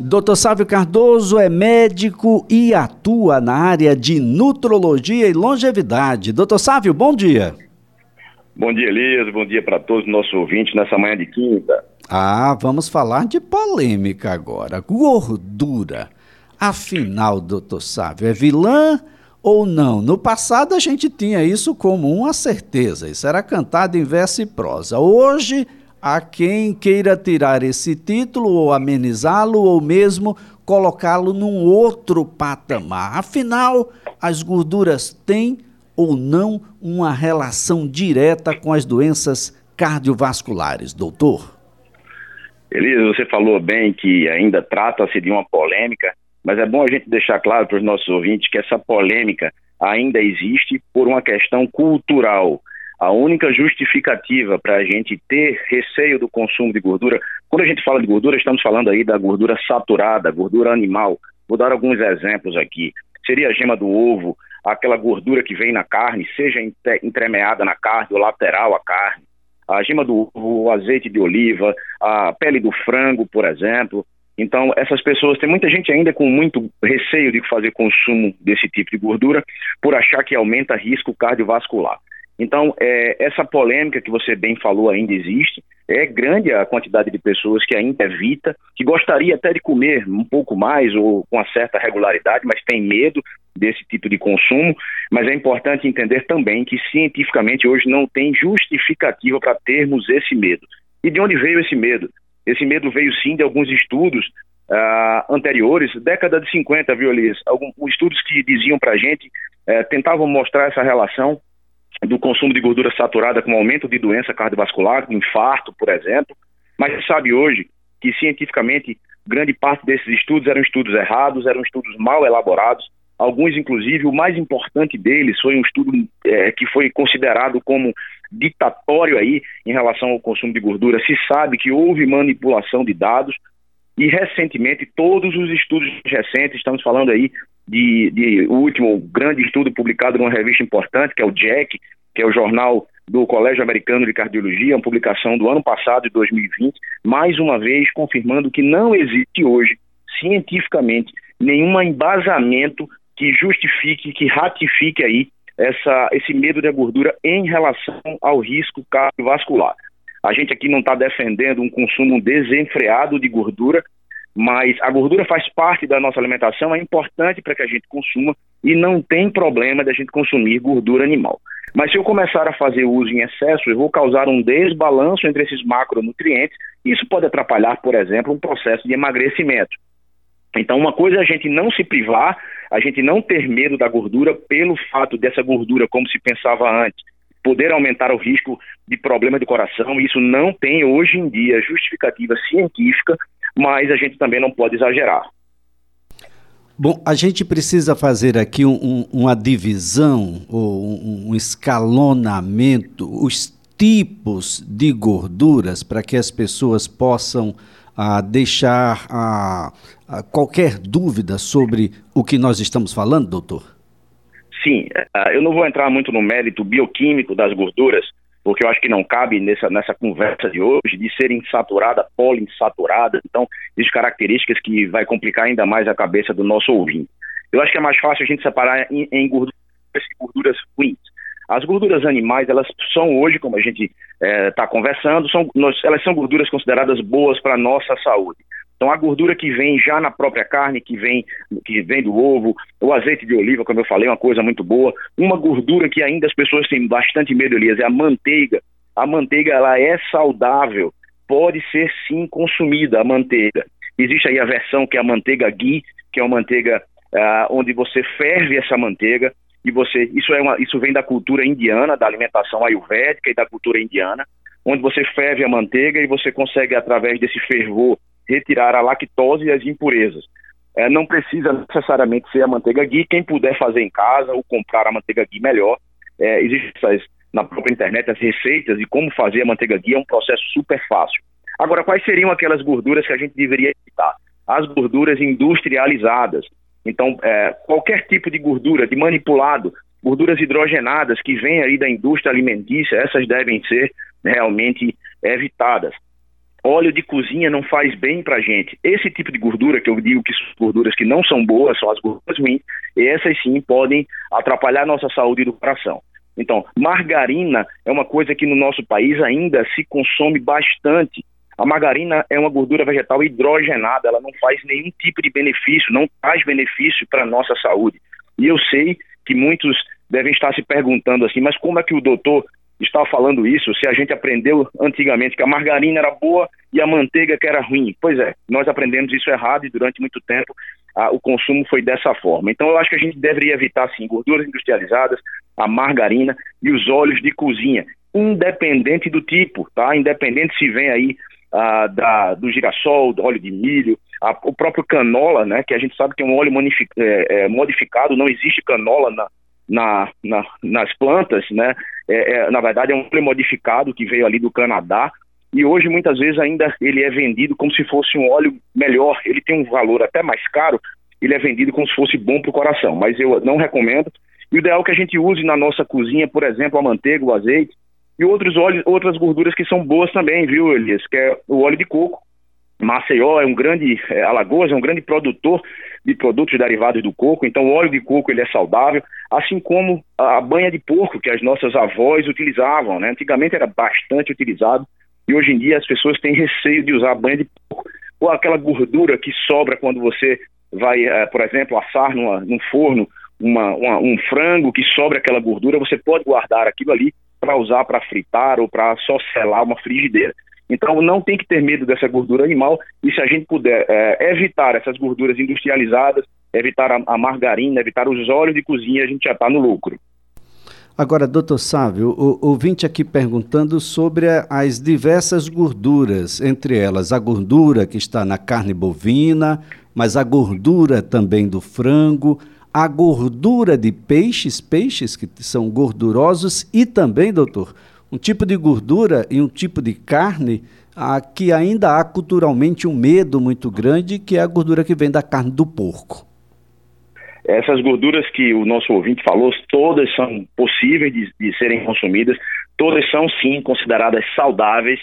Dr. Sávio Cardoso é médico e atua na área de nutrologia e longevidade. Dr. Sávio, bom dia. Bom dia, Elias. Bom dia para todos os nossos ouvintes nessa manhã de quinta. Ah, vamos falar de polêmica agora. Gordura. Afinal, doutor Sávio, é vilã ou não? No passado a gente tinha isso como uma certeza. Isso era cantado em verso e prosa. Hoje há quem queira tirar esse título ou amenizá-lo ou mesmo colocá-lo num outro patamar. Afinal, as gorduras têm ou não uma relação direta com as doenças cardiovasculares, doutor? Elisa, você falou bem que ainda trata-se de uma polêmica, mas é bom a gente deixar claro para os nossos ouvintes que essa polêmica ainda existe por uma questão cultural. A única justificativa para a gente ter receio do consumo de gordura, quando a gente fala de gordura, estamos falando aí da gordura saturada, gordura animal. Vou dar alguns exemplos aqui. Seria a gema do ovo, aquela gordura que vem na carne, seja entremeada na carne ou lateral à carne, a gema do ovo, o azeite de oliva, a pele do frango, por exemplo. Então, essas pessoas, tem muita gente ainda com muito receio de fazer consumo desse tipo de gordura por achar que aumenta risco cardiovascular. Então, é, essa polêmica que você bem falou ainda existe. É grande a quantidade de pessoas que ainda evita, que gostaria até de comer um pouco mais ou com uma certa regularidade, mas tem medo desse tipo de consumo. Mas é importante entender também que cientificamente hoje não tem justificativa para termos esse medo. E de onde veio esse medo? Esse medo veio sim de alguns estudos uh, anteriores, década de 50, viu, Elias? Alguns estudos que diziam para a gente, uh, tentavam mostrar essa relação do consumo de gordura saturada com aumento de doença cardiovascular, infarto, por exemplo, mas se sabe hoje que cientificamente grande parte desses estudos eram estudos errados, eram estudos mal elaborados, alguns inclusive o mais importante deles foi um estudo é, que foi considerado como ditatório aí em relação ao consumo de gordura. Se sabe que houve manipulação de dados e recentemente todos os estudos recentes, estamos falando aí de, de o último grande estudo publicado numa revista importante, que é o JACC, que é o jornal do Colégio Americano de Cardiologia, uma publicação do ano passado, de 2020, mais uma vez confirmando que não existe hoje, cientificamente, nenhum embasamento que justifique, que ratifique aí essa, esse medo da gordura em relação ao risco cardiovascular. A gente aqui não está defendendo um consumo desenfreado de gordura, mas a gordura faz parte da nossa alimentação, é importante para que a gente consuma e não tem problema de a gente consumir gordura animal. Mas se eu começar a fazer uso em excesso, eu vou causar um desbalanço entre esses macronutrientes e isso pode atrapalhar, por exemplo, um processo de emagrecimento. Então, uma coisa é a gente não se privar, a gente não ter medo da gordura pelo fato dessa gordura, como se pensava antes, poder aumentar o risco de problema de coração. Isso não tem hoje em dia justificativa científica mas a gente também não pode exagerar. Bom, a gente precisa fazer aqui um, um, uma divisão ou um, um escalonamento, os tipos de gorduras para que as pessoas possam ah, deixar ah, ah, qualquer dúvida sobre o que nós estamos falando, doutor? Sim, ah, eu não vou entrar muito no mérito bioquímico das gorduras, porque eu acho que não cabe nessa, nessa conversa de hoje de ser insaturada, poliinsaturada. Então, existem características que vai complicar ainda mais a cabeça do nosso ouvinte. Eu acho que é mais fácil a gente separar em, em gorduras e gorduras ruins. As gorduras animais, elas são hoje, como a gente está eh, é, conversando, são, nós, elas são gorduras consideradas boas para a nossa saúde. Então a gordura que vem já na própria carne, que vem, que vem do ovo, o azeite de oliva, como eu falei, é uma coisa muito boa. Uma gordura que ainda as pessoas têm bastante medo, Elias, é a manteiga. A manteiga ela é saudável, pode ser sim consumida a manteiga. Existe aí a versão que é a manteiga ghee, que é uma manteiga ah, onde você ferve essa manteiga e você isso é uma, isso vem da cultura indiana, da alimentação ayurvédica e da cultura indiana, onde você ferve a manteiga e você consegue através desse fervor retirar a lactose e as impurezas. É, não precisa necessariamente ser a manteiga ghee, quem puder fazer em casa ou comprar a manteiga ghee melhor. É, Existem na própria internet as receitas de como fazer a manteiga ghee, é um processo super fácil. Agora, quais seriam aquelas gorduras que a gente deveria evitar? As gorduras industrializadas. Então, é, qualquer tipo de gordura, de manipulado, gorduras hidrogenadas que vêm aí da indústria alimentícia, essas devem ser realmente evitadas. Óleo de cozinha não faz bem para a gente. Esse tipo de gordura, que eu digo que são gorduras que não são boas, são as gorduras ruins, essas sim podem atrapalhar nossa saúde do coração. Então, margarina é uma coisa que no nosso país ainda se consome bastante. A margarina é uma gordura vegetal hidrogenada, ela não faz nenhum tipo de benefício, não traz benefício para a nossa saúde. E eu sei que muitos devem estar se perguntando assim, mas como é que o doutor está falando isso se a gente aprendeu antigamente que a margarina era boa e a manteiga que era ruim? Pois é, nós aprendemos isso errado e durante muito tempo ah, o consumo foi dessa forma. Então eu acho que a gente deveria evitar sim gorduras industrializadas, a margarina e os óleos de cozinha, independente do tipo, tá? Independente se vem aí ah, da, do girassol, do óleo de milho, a, o próprio canola, né? Que a gente sabe que é um óleo é, é, modificado, não existe canola na, na, na, nas plantas, né? É, é, na verdade, é um óleo modificado que veio ali do Canadá e hoje muitas vezes ainda ele é vendido como se fosse um óleo melhor. Ele tem um valor até mais caro. Ele é vendido como se fosse bom para o coração, mas eu não recomendo. E o ideal é que a gente use na nossa cozinha, por exemplo, a manteiga, o azeite e outros óleos, outras gorduras que são boas também, viu, Elias? Que é o óleo de coco. Maceió é um grande, é, Alagoas é um grande produtor de produtos derivados do coco, então o óleo de coco ele é saudável, assim como a banha de porco que as nossas avós utilizavam, né? Antigamente era bastante utilizado e hoje em dia as pessoas têm receio de usar banha de porco ou aquela gordura que sobra quando você vai, é, por exemplo, assar numa, num forno uma, uma, um frango que sobra aquela gordura, você pode guardar aquilo ali para usar para fritar ou para só selar uma frigideira. Então não tem que ter medo dessa gordura animal e se a gente puder é, evitar essas gorduras industrializadas, evitar a, a, margarina, evitar os óleos de cozinha, a gente já está no lucro. Agora, doutor Sávio, o ouvinte aqui perguntando sobre as diversas gorduras, entre elas a gordura que está na carne bovina, mas a gordura também do frango, a gordura de peixes, peixes que são gordurosos, e também, doutor, um tipo de gordura e um tipo de carne a, que ainda há culturalmente um medo muito grande, que é a gordura que vem da carne do porco. Essas gorduras que o nosso ouvinte falou, todas são possíveis de, de serem consumidas, todas são sim consideradas saudáveis.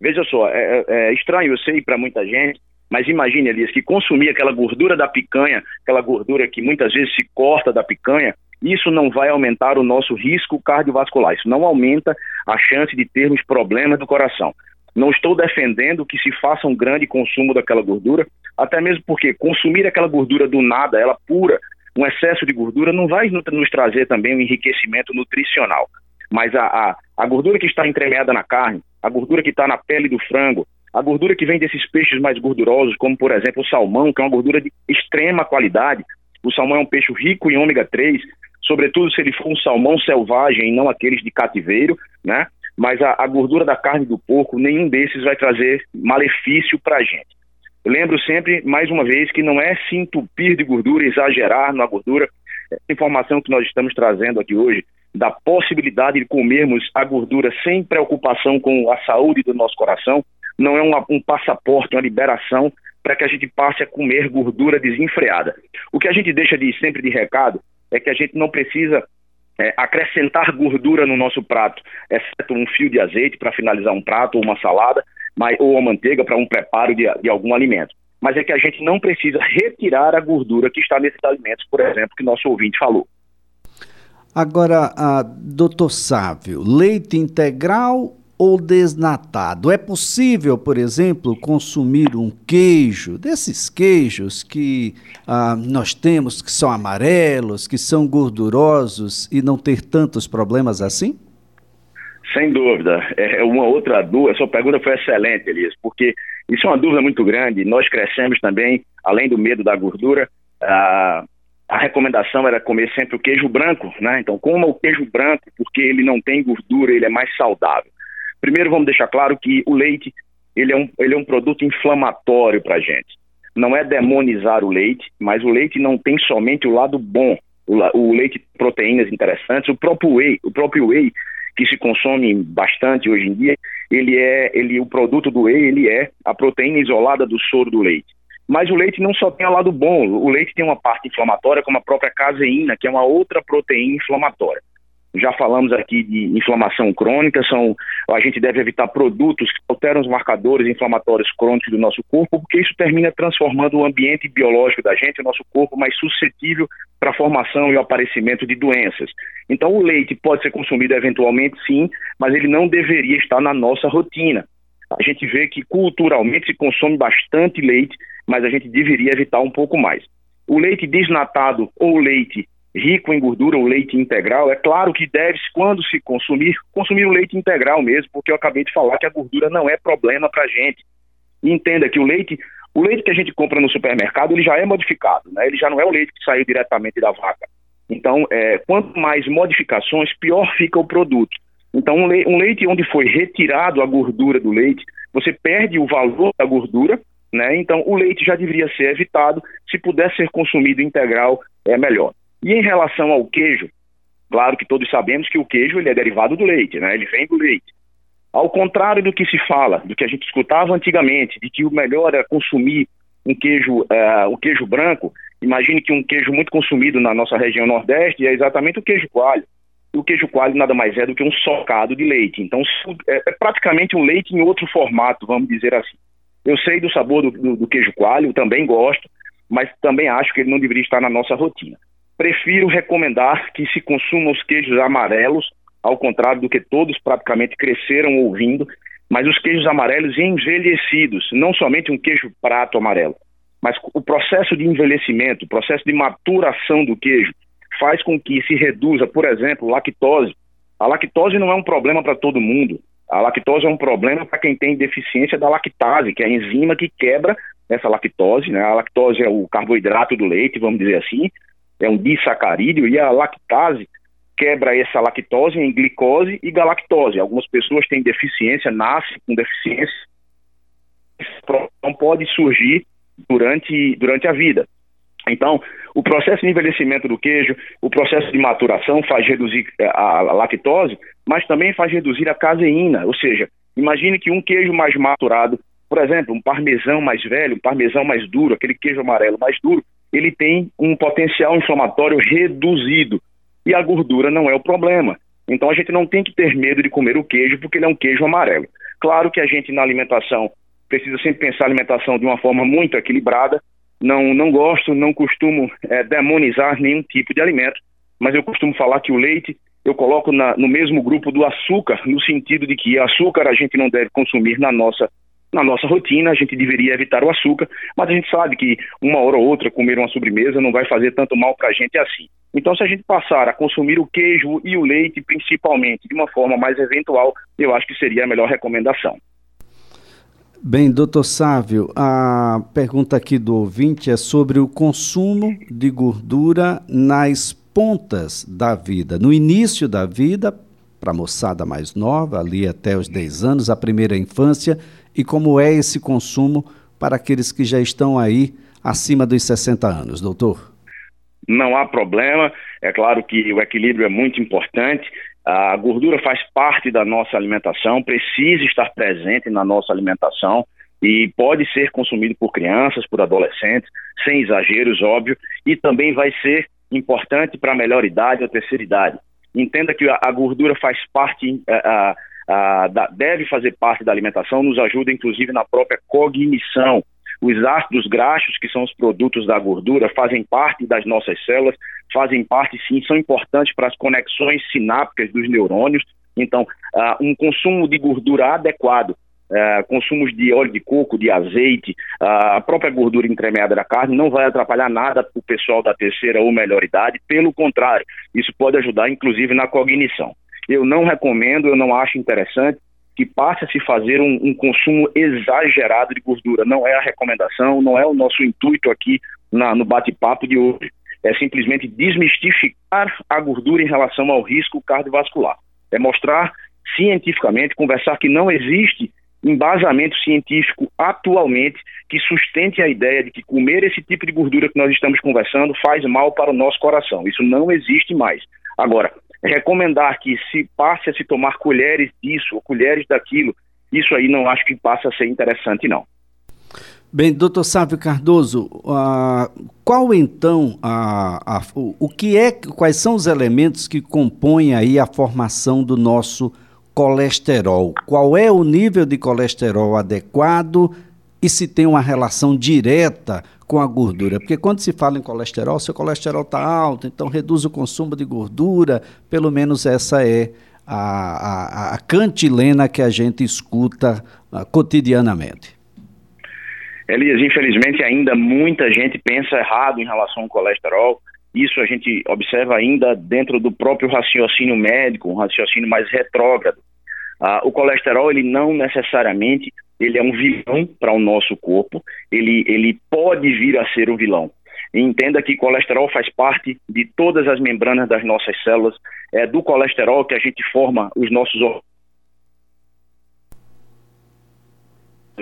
Veja só, é, é, é estranho, eu sei, para muita gente, mas imagine, Elias, que consumir aquela gordura da picanha, aquela gordura que muitas vezes se corta da picanha, isso não vai aumentar o nosso risco cardiovascular, isso não aumenta a chance de termos problemas do coração. Não estou defendendo que se faça um grande consumo daquela gordura, até mesmo porque consumir aquela gordura do nada, ela pura, um excesso de gordura, não vai nos trazer também um enriquecimento nutricional. Mas a, a, a gordura que está entremeada na carne, a gordura que está na pele do frango, a gordura que vem desses peixes mais gordurosos, como por exemplo o salmão, que é uma gordura de extrema qualidade. O salmão é um peixe rico em ômega 3, sobretudo se ele for um salmão selvagem e não aqueles de cativeiro, né? Mas a, a gordura da carne do porco, nenhum desses vai trazer malefício para a gente. Eu lembro sempre, mais uma vez, que não é se entupir de gordura, exagerar na gordura. Essa informação que nós estamos trazendo aqui hoje, da possibilidade de comermos a gordura sem preocupação com a saúde do nosso coração, não é uma, um passaporte, uma liberação para que a gente passe a comer gordura desenfreada. O que a gente deixa de sempre de recado é que a gente não precisa é, acrescentar gordura no nosso prato, exceto um fio de azeite para finalizar um prato ou uma salada, mas, ou a manteiga para um preparo de, de algum alimento. Mas é que a gente não precisa retirar a gordura que está nesses alimentos, por exemplo, que nosso ouvinte falou. Agora, doutor Sávio, leite integral ou desnatado. É possível, por exemplo, consumir um queijo, desses queijos que ah, nós temos, que são amarelos, que são gordurosos e não ter tantos problemas assim? Sem dúvida. É, é uma outra dúvida. Sua pergunta foi excelente, Elias, porque isso é uma dúvida muito grande. Nós crescemos também, além do medo da gordura, a, a recomendação era comer sempre o queijo branco, né? Então, coma o queijo branco, porque ele não tem gordura, ele é mais saudável. Primeiro, vamos deixar claro que o leite ele é um, ele é um produto inflamatório para a gente. Não é demonizar o leite, mas o leite não tem somente o lado bom. O, o leite tem proteínas interessantes, o próprio whey, o próprio whey que se consome bastante hoje em dia, ele é, ele, o produto do whey, ele é a proteína isolada do soro do leite. Mas o leite não só tem o lado bom, o leite tem uma parte inflamatória, como a própria caseína, que é uma outra proteína inflamatória. Já falamos aqui de inflamação crônica, são, a gente deve evitar produtos que alteram os marcadores inflamatórios crônicos do nosso corpo, porque isso termina transformando o ambiente biológico da gente, o nosso corpo, mais suscetível para a formação e o aparecimento de doenças. Então, o leite pode ser consumido eventualmente, sim, mas ele não deveria estar na nossa rotina. A gente vê que culturalmente se consome bastante leite, mas a gente deveria evitar um pouco mais. O leite desnatado ou leite rico em gordura, o leite integral, é claro que deve, quando se consumir, consumir o leite integral mesmo, porque eu acabei de falar que a gordura não é problema para a gente. Entenda que o leite, o leite que a gente compra no supermercado, ele já é modificado, né? Ele já não é o leite que saiu diretamente da vaca. Então, é, quanto mais modificações, pior fica o produto. Então, um leite, um leite onde foi retirado a gordura do leite, você perde o valor da gordura, né? Então, o leite já deveria ser evitado. Se puder ser consumido integral, é melhor. E em relação ao queijo, claro que todos sabemos que o queijo ele é derivado do leite, né? Ele vem do leite. Ao contrário do que se fala, do que a gente escutava antigamente, de que o melhor é consumir um queijo, uh, o queijo branco, imagine que um queijo muito consumido na nossa região Nordeste é exatamente o queijo coalho. O queijo coalho nada mais é do que um socado de leite. Então, é, é praticamente um leite em outro formato, vamos dizer assim. Eu sei do sabor do, do, do queijo coalho, também gosto, mas também acho que ele não deveria estar na nossa rotina prefiro recomendar que se consumam os queijos amarelos, ao contrário do que todos praticamente cresceram ouvindo, mas os queijos amarelos envelhecidos, não somente um queijo prato amarelo, mas o processo de envelhecimento, o processo de maturação do queijo faz com que se reduza, por exemplo, lactose. A lactose não é um problema para todo mundo. A lactose é um problema para quem tem deficiência da lactase, que é a enzima que quebra essa lactose. Né? A lactose é o carboidrato do leite, vamos dizer assim, é um disacarídeo, e a lactase quebra essa lactose em glicose e galactose. Algumas pessoas têm deficiência, nascem com deficiência, não pode surgir durante, durante a vida. Então, o processo de envelhecimento do queijo, o processo de maturação faz reduzir a lactose, mas também faz reduzir a caseína, ou seja, imagine que um queijo mais maturado, por exemplo, um parmesão mais velho, um parmesão mais duro, aquele queijo amarelo mais duro, ele tem um potencial inflamatório reduzido. E a gordura não é o problema. Então a gente não tem que ter medo de comer o queijo, porque ele é um queijo amarelo. Claro que a gente na alimentação precisa sempre pensar a alimentação de uma forma muito equilibrada. Não, não gosto, não costumo é, demonizar nenhum tipo de alimento, mas eu costumo falar que o leite eu coloco na, no mesmo grupo do açúcar, no sentido de que açúcar a gente não deve consumir na nossa na nossa rotina, a gente deveria evitar o açúcar, mas a gente sabe que uma hora ou outra comer uma sobremesa não vai fazer tanto mal para a gente assim. Então, se a gente passar a consumir o queijo e o leite, principalmente, de uma forma mais eventual, eu acho que seria a melhor recomendação. Bem, doutor Sávio, a pergunta aqui do ouvinte é sobre o consumo de gordura nas pontas da vida. No início da vida, para a moçada mais nova, ali até os 10 anos, a primeira infância, e como é esse consumo para aqueles que já estão aí acima dos 60 anos, doutor? Não há problema, é claro que o equilíbrio é muito importante. A gordura faz parte da nossa alimentação, precisa estar presente na nossa alimentação e pode ser consumido por crianças, por adolescentes, sem exageros, óbvio, e também vai ser importante para a melhor idade ou terceira idade. Entenda que a, gordura faz parte, a, a, da, deve fazer parte da alimentação, nos ajuda inclusive na própria cognição. Os ácidos graxos, que são os produtos da gordura, fazem parte das nossas células, fazem parte, sim, são importantes para as conexões sinápticas dos neurônios. Então, um consumo de gordura adequado Uh, consumos de óleo de coco, de azeite, a própria gordura entremeada da carne não vai atrapalhar nada para o pessoal da terceira ou melhor idade, pelo contrário, isso pode ajudar inclusive na cognição. Eu não recomendo, eu não acho interessante que passe a se fazer um, um consumo exagerado de gordura. Não é a recomendação, não é o nosso intuito aqui na, no bate-papo de hoje. É simplesmente desmistificar a gordura em relação ao risco cardiovascular. É mostrar cientificamente, conversar que não existe embasamento científico atualmente que sustente a ideia de que comer esse tipo de gordura que nós estamos conversando faz mal para o nosso coração. Isso não existe mais. Agora, recomendar que se passe a se tomar colheres disso ou colheres daquilo, isso aí não acho que passa a ser interessante, não. Bem, doutor Sávio Cardoso, uh, qual então a, a, o, o que é, quais são os elementos que compõem aí a formação do nosso colesterol? Qual é o nível de colesterol adequado e se tem uma relação direta com a gordura? Porque quando se fala em colesterol, seu colesterol está alto, então reduz o consumo de gordura, pelo menos essa é a, a, a cantilena que a gente escuta uh, cotidianamente. Elias, infelizmente ainda muita gente pensa errado em relação ao colesterol. Isso a gente observa ainda dentro do próprio raciocínio médico, um raciocínio mais retrógrado. Ah, o colesterol, ele não necessariamente ele é um vilão para o nosso corpo, ele, ele pode vir a ser um vilão. Entenda que colesterol faz parte de todas as membranas das nossas células, é do colesterol que a gente forma os nossos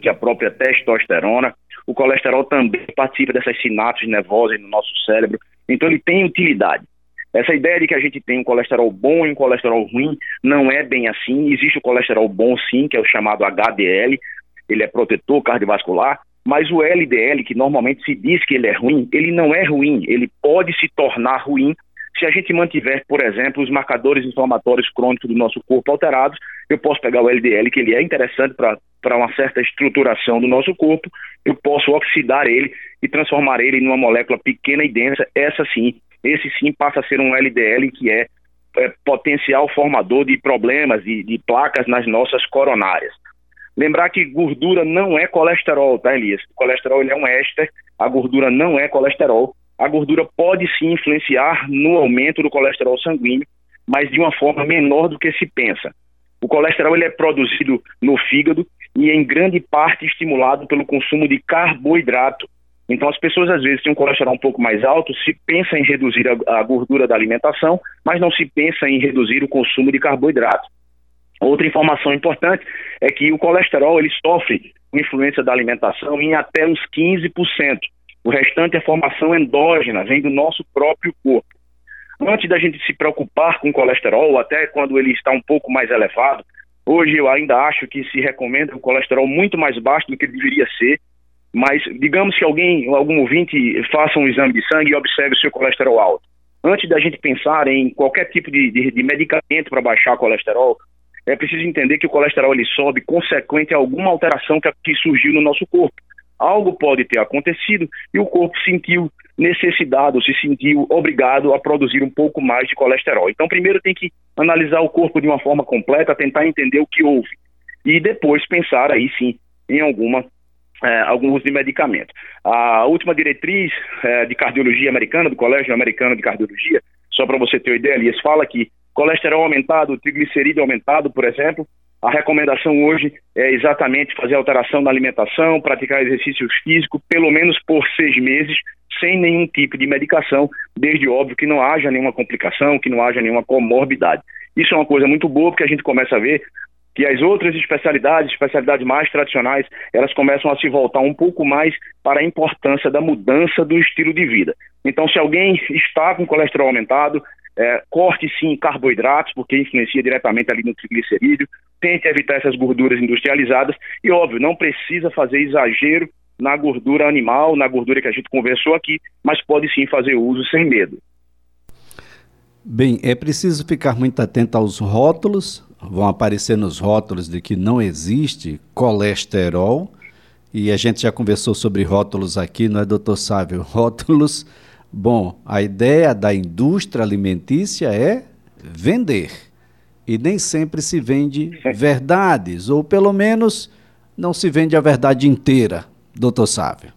que a própria testosterona. O colesterol também participa dessas sinapses nervosas no nosso cérebro, então ele tem utilidade. Essa ideia de que a gente tem um colesterol bom e um colesterol ruim não é bem assim. Existe o colesterol bom, sim, que é o chamado HDL, ele é protetor cardiovascular, mas o LDL, que normalmente se diz que ele é ruim, ele não é ruim, ele pode se tornar ruim se a gente mantiver, por exemplo, os marcadores inflamatórios crônicos do nosso corpo alterados. Eu posso pegar o LDL, que ele é interessante para uma certa estruturação do nosso corpo, eu posso oxidar ele e transformar ele numa molécula pequena e densa, essa sim, esse sim passa a ser um LDL que é, é potencial formador de problemas, de, de placas nas nossas coronárias. Lembrar que gordura não é colesterol, tá, Elias? O colesterol é um éster, a gordura não é colesterol. A gordura pode sim influenciar no aumento do colesterol sanguíneo, mas de uma forma menor do que se pensa. O colesterol ele é produzido no fígado e em grande parte estimulado pelo consumo de carboidrato. Então as pessoas às vezes têm um colesterol um pouco mais alto, se pensa em reduzir a, a gordura da alimentação, mas não se pensa em reduzir o consumo de carboidrato. Outra informação importante é que o colesterol ele sofre com influência da alimentação em até uns 15%. O restante é formação endógena, vem do nosso próprio corpo. Antes da gente se preocupar com o colesterol, até quando ele está um pouco mais elevado, hoje eu ainda acho que se recomenda um colesterol muito mais baixo do que deveria ser, mas digamos que alguém, algum ouvinte, faça um exame de sangue e observe o seu colesterol alto. Antes da gente pensar em qualquer tipo de, de, de medicamento para baixar o colesterol, é preciso entender que o colesterol ele sobe consequente a alguma alteração que, que surgiu no nosso corpo. Algo pode ter acontecido e o corpo sentiu necessidade, ou se sentiu obrigado a produzir um pouco mais de colesterol. Então, primeiro tem que analisar o corpo de uma forma completa, tentar entender o que houve e depois pensar aí sim em alguma é, algum uso de medicamento. A última diretriz é, de cardiologia americana, do Colégio Americano de Cardiologia, só para você ter uma ideia, eles fala que colesterol aumentado, triglicerídeo aumentado, por exemplo. A recomendação hoje é exatamente fazer alteração na alimentação, praticar exercício físico, pelo menos por seis meses, sem nenhum tipo de medicação, desde óbvio que não haja nenhuma complicação, que não haja nenhuma comorbidade. Isso é uma coisa muito boa, porque a gente começa a ver que as outras especialidades, especialidades mais tradicionais, elas começam a se voltar um pouco mais para a importância da mudança do estilo de vida. Então, se alguém está com colesterol aumentado, é, corte sim carboidratos, porque influencia diretamente ali no triglicerídeo, tente evitar essas gorduras industrializadas e, óbvio, não precisa fazer exagero na gordura animal, na gordura que a gente conversou aqui, mas pode sim fazer uso sem medo. Bem, é preciso ficar muito atento aos rótulos, vão aparecer nos rótulos de que não existe colesterol, e a gente já conversou sobre rótulos aqui, não é, doutor Sávio? Rótulos Bom, a ideia da indústria alimentícia é vender. E nem sempre se vende verdades, ou pelo menos não se vende a verdade inteira, doutor Sávio.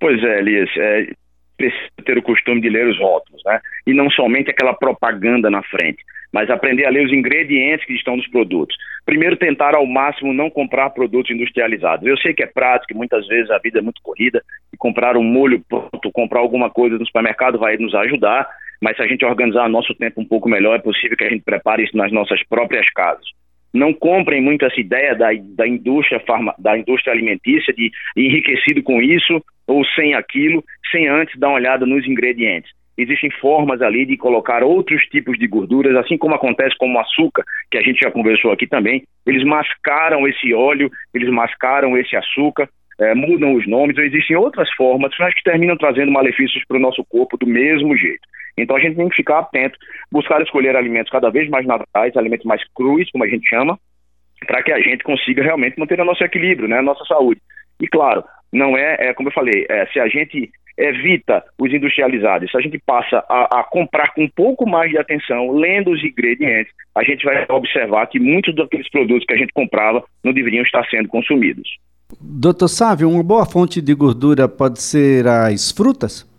Pois é, Elias. É, precisa ter o costume de ler os rótulos, né? E não somente aquela propaganda na frente mas aprender a ler os ingredientes que estão nos produtos. Primeiro, tentar ao máximo não comprar produtos industrializados. Eu sei que é prático, muitas vezes a vida é muito corrida, e comprar um molho pronto, comprar alguma coisa no supermercado vai nos ajudar, mas se a gente organizar nosso tempo um pouco melhor, é possível que a gente prepare isso nas nossas próprias casas. Não comprem muito essa ideia da, da, indústria, farma, da indústria alimentícia de enriquecido com isso ou sem aquilo, sem antes dar uma olhada nos ingredientes existem formas ali de colocar outros tipos de gorduras, assim como acontece com o açúcar, que a gente já conversou aqui também. Eles mascaram esse óleo, eles mascaram esse açúcar é, mudam os nomes, ou existem outras formas, mas que terminam trazendo malefícios para o nosso corpo do mesmo jeito. Então a gente tem que ficar atento, buscar escolher alimentos cada vez mais naturais, alimentos mais crus, como a gente chama, para que a gente consiga realmente manter o nosso equilíbrio, né, a nossa saúde. E claro, não é, é como eu falei, é, se a gente evita os industrializados, se a gente passa a, a, comprar com um pouco mais de atenção, lendo os ingredientes, a gente vai observar que muitos daqueles produtos que a gente comprava não deveriam estar sendo consumidos. Doutor Sávio, uma boa fonte de gordura pode ser as frutas?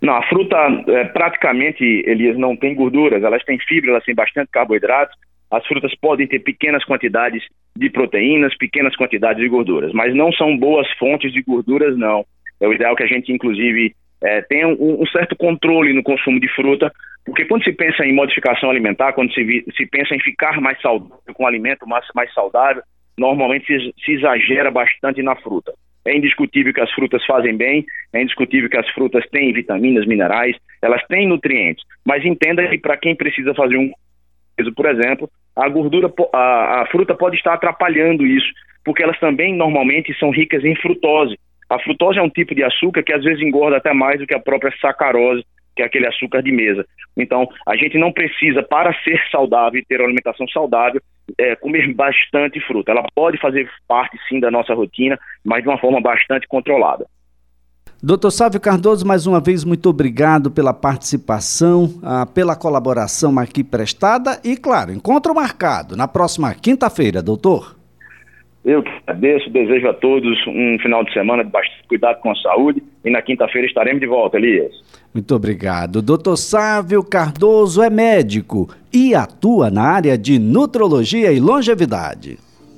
Não, a fruta é, praticamente, Elias, não tem gorduras, elas têm fibra, elas têm bastante carboidratos. As frutas podem ter pequenas quantidades de proteínas, pequenas quantidades de gorduras, mas não são boas fontes de gorduras, não. É o ideal que a gente, inclusive, é, tenha um, um, certo controle no consumo de fruta, porque quando se pensa em modificação alimentar, quando se, se pensa em ficar mais saudável, com um alimento mais, mais saudável, normalmente se, se exagera bastante na fruta. É indiscutível que as frutas fazem bem, é indiscutível que as frutas têm vitaminas, minerais, elas têm nutrientes, mas entenda que para quem precisa fazer um por exemplo, a gordura, a, a, fruta pode estar atrapalhando isso, porque elas também normalmente são ricas em frutose. A frutose é um tipo de açúcar que às vezes engorda até mais do que a própria sacarose, que é aquele açúcar de mesa. Então, a gente não precisa, para ser saudável e ter uma alimentação saudável, é, comer bastante fruta. Ela pode fazer parte, sim, da nossa rotina, mas de uma forma bastante controlada. Doutor Sávio Cardoso, mais uma vez, muito obrigado pela participação, ah, pela colaboração aqui prestada e, claro, encontro marcado na próxima quinta-feira, doutor. Eu que agradeço, desejo a todos um final de semana de bastante cuidado com a saúde e na quinta-feira estaremos de volta, Elias. Muito obrigado. Doutor Sávio Cardoso é médico e atua na área de nutrologia e longevidade.